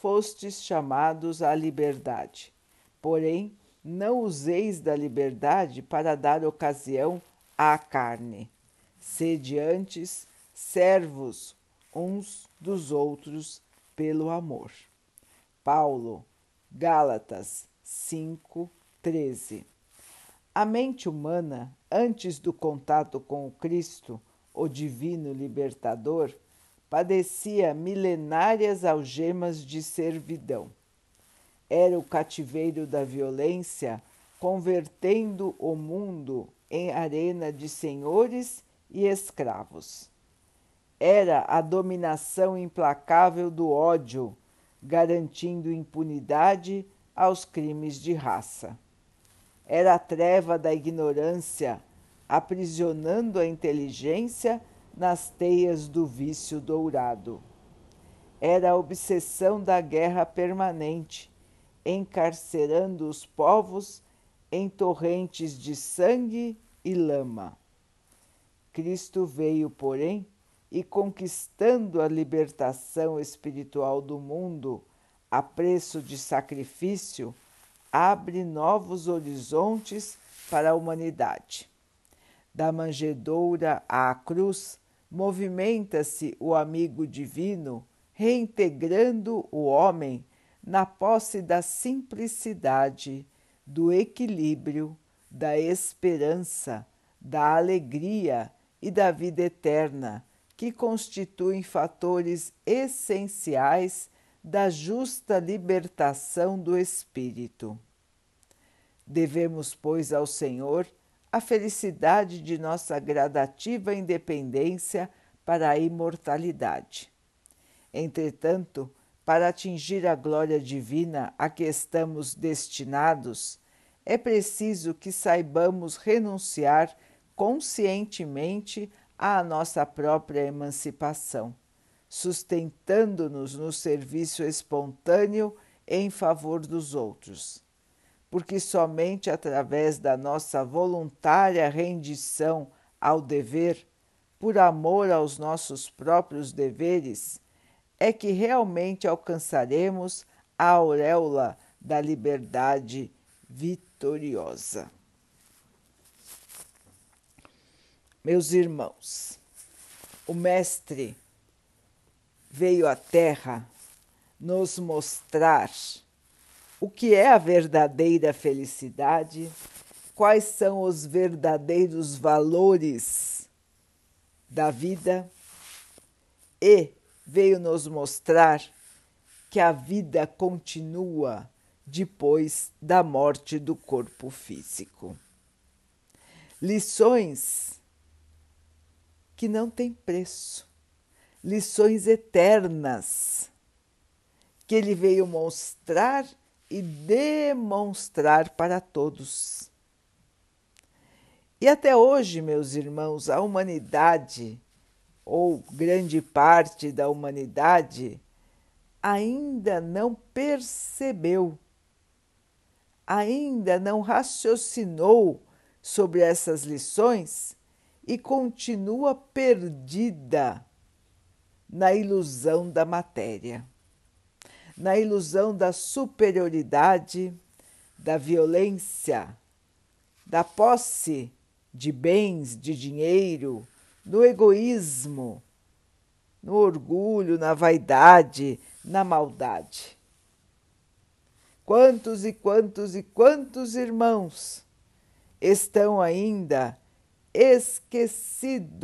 fostes chamados à liberdade. Porém, não useis da liberdade para dar ocasião à carne. Sede antes servos uns dos outros pelo amor. Paulo, Gálatas 5, 13. A mente humana, antes do contato com o Cristo, o Divino Libertador, padecia milenárias algemas de servidão. Era o cativeiro da violência, convertendo o mundo em arena de senhores e escravos. Era a dominação implacável do ódio, garantindo impunidade aos crimes de raça. Era a treva da ignorância, aprisionando a inteligência nas teias do vício dourado. Era a obsessão da guerra permanente, encarcerando os povos em torrentes de sangue e lama. Cristo veio, porém, e conquistando a libertação espiritual do mundo a preço de sacrifício, abre novos horizontes para a humanidade. Da manjedoura à cruz, movimenta-se o amigo divino, reintegrando o homem na posse da simplicidade, do equilíbrio, da esperança, da alegria e da vida eterna, que constituem fatores essenciais da justa libertação do espírito. Devemos, pois, ao Senhor a felicidade de nossa gradativa independência para a imortalidade. Entretanto, para atingir a glória divina a que estamos destinados, é preciso que saibamos renunciar conscientemente à nossa própria emancipação, sustentando-nos no serviço espontâneo em favor dos outros porque somente através da nossa voluntária rendição ao dever, por amor aos nossos próprios deveres, é que realmente alcançaremos a auréola da liberdade vitoriosa. Meus irmãos, o Mestre veio à Terra nos mostrar o que é a verdadeira felicidade, quais são os verdadeiros valores da vida? E veio nos mostrar que a vida continua depois da morte do corpo físico. Lições que não têm preço, lições eternas que ele veio mostrar e demonstrar para todos. E até hoje, meus irmãos, a humanidade, ou grande parte da humanidade, ainda não percebeu, ainda não raciocinou sobre essas lições e continua perdida na ilusão da matéria na ilusão da superioridade, da violência, da posse de bens, de dinheiro, no egoísmo, no orgulho, na vaidade, na maldade. Quantos e quantos e quantos irmãos estão ainda esquecidos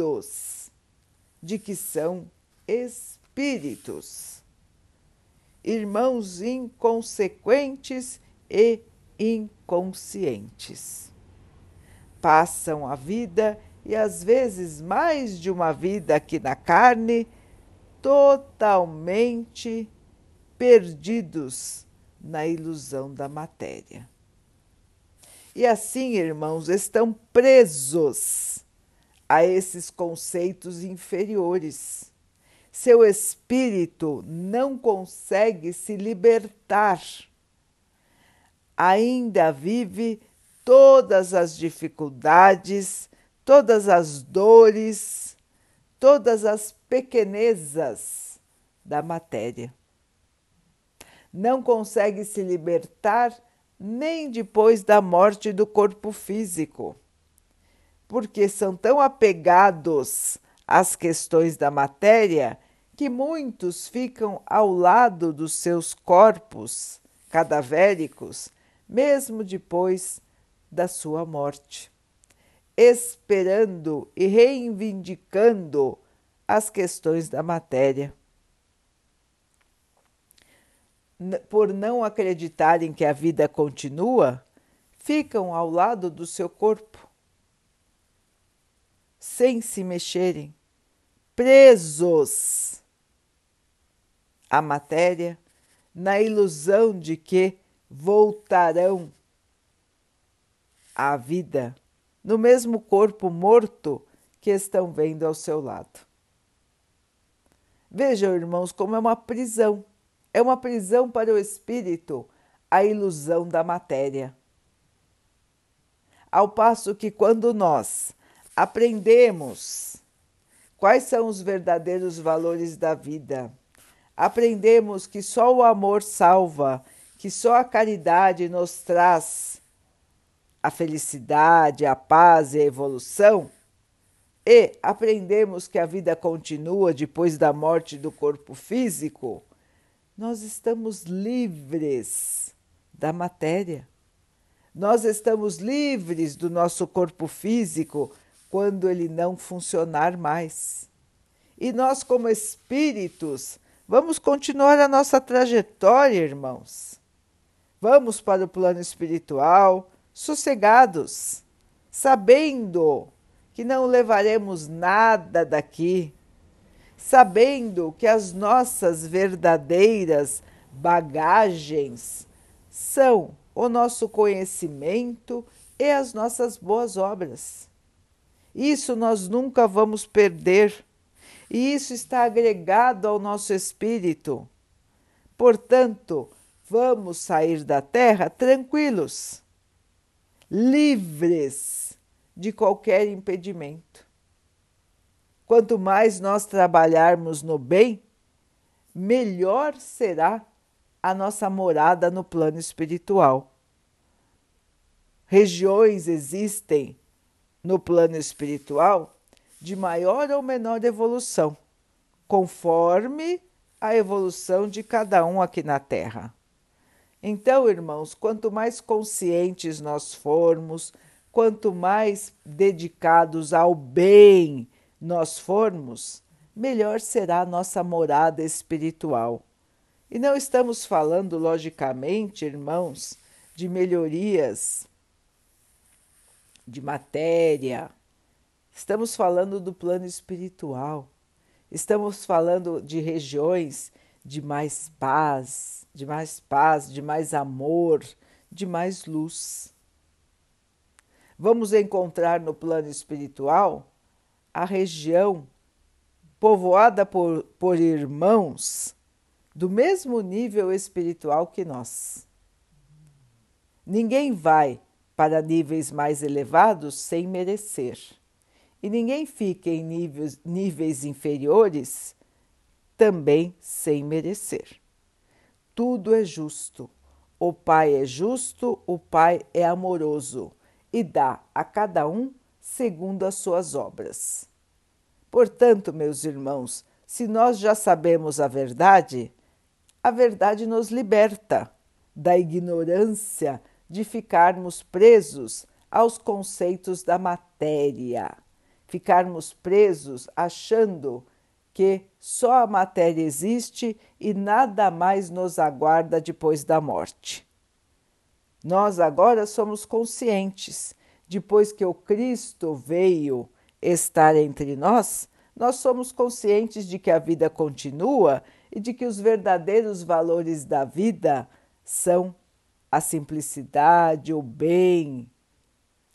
de que são espíritos? Irmãos inconsequentes e inconscientes. Passam a vida e às vezes mais de uma vida aqui na carne, totalmente perdidos na ilusão da matéria. E assim, irmãos, estão presos a esses conceitos inferiores. Seu espírito não consegue se libertar. Ainda vive todas as dificuldades, todas as dores, todas as pequenezas da matéria. Não consegue se libertar nem depois da morte do corpo físico, porque são tão apegados às questões da matéria que muitos ficam ao lado dos seus corpos cadavéricos, mesmo depois da sua morte, esperando e reivindicando as questões da matéria. Por não acreditarem que a vida continua, ficam ao lado do seu corpo, sem se mexerem, presos à matéria, na ilusão de que voltarão à vida no mesmo corpo morto que estão vendo ao seu lado. Vejam, irmãos, como é uma prisão é uma prisão para o espírito a ilusão da matéria. Ao passo que, quando nós aprendemos quais são os verdadeiros valores da vida, aprendemos que só o amor salva, que só a caridade nos traz a felicidade, a paz e a evolução, e aprendemos que a vida continua depois da morte do corpo físico. Nós estamos livres da matéria. Nós estamos livres do nosso corpo físico quando ele não funcionar mais. E nós, como espíritos, vamos continuar a nossa trajetória, irmãos. Vamos para o plano espiritual sossegados, sabendo que não levaremos nada daqui sabendo que as nossas verdadeiras bagagens são o nosso conhecimento e as nossas boas obras. Isso nós nunca vamos perder, e isso está agregado ao nosso espírito. Portanto, vamos sair da terra tranquilos, livres de qualquer impedimento. Quanto mais nós trabalharmos no bem, melhor será a nossa morada no plano espiritual. Regiões existem no plano espiritual de maior ou menor evolução, conforme a evolução de cada um aqui na Terra. Então, irmãos, quanto mais conscientes nós formos, quanto mais dedicados ao bem nós formos, melhor será a nossa morada espiritual. E não estamos falando, logicamente, irmãos, de melhorias de matéria. Estamos falando do plano espiritual. Estamos falando de regiões de mais paz, de mais paz, de mais amor, de mais luz. Vamos encontrar no plano espiritual a região povoada por, por irmãos do mesmo nível espiritual que nós. Ninguém vai para níveis mais elevados sem merecer, e ninguém fica em níveis, níveis inferiores também sem merecer. Tudo é justo. O Pai é justo, o Pai é amoroso e dá a cada um segundo as suas obras. Portanto, meus irmãos, se nós já sabemos a verdade, a verdade nos liberta da ignorância de ficarmos presos aos conceitos da matéria, ficarmos presos achando que só a matéria existe e nada mais nos aguarda depois da morte. Nós agora somos conscientes depois que o Cristo veio estar entre nós, nós somos conscientes de que a vida continua e de que os verdadeiros valores da vida são a simplicidade, o bem,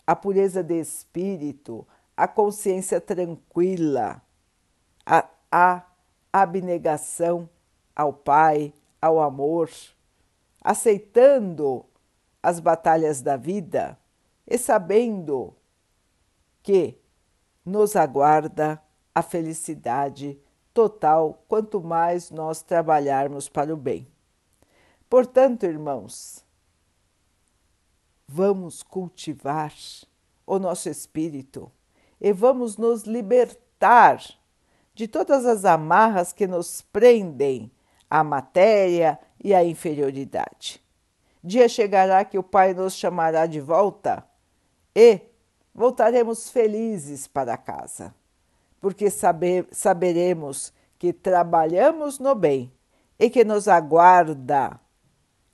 a pureza de espírito, a consciência tranquila, a, a abnegação ao Pai, ao amor, aceitando as batalhas da vida e sabendo que nos aguarda a felicidade total quanto mais nós trabalharmos para o bem. Portanto, irmãos, vamos cultivar o nosso espírito e vamos nos libertar de todas as amarras que nos prendem à matéria e à inferioridade. Dia chegará que o Pai nos chamará de volta e voltaremos felizes para casa, porque saber, saberemos que trabalhamos no bem e que nos aguarda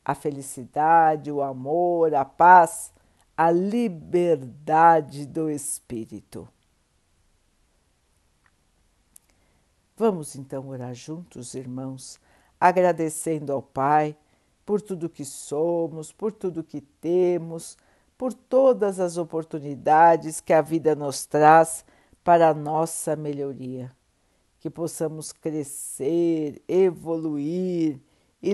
a felicidade, o amor, a paz, a liberdade do espírito. Vamos então orar juntos, irmãos, agradecendo ao Pai por tudo que somos, por tudo que temos por todas as oportunidades que a vida nos traz para a nossa melhoria. Que possamos crescer, evoluir e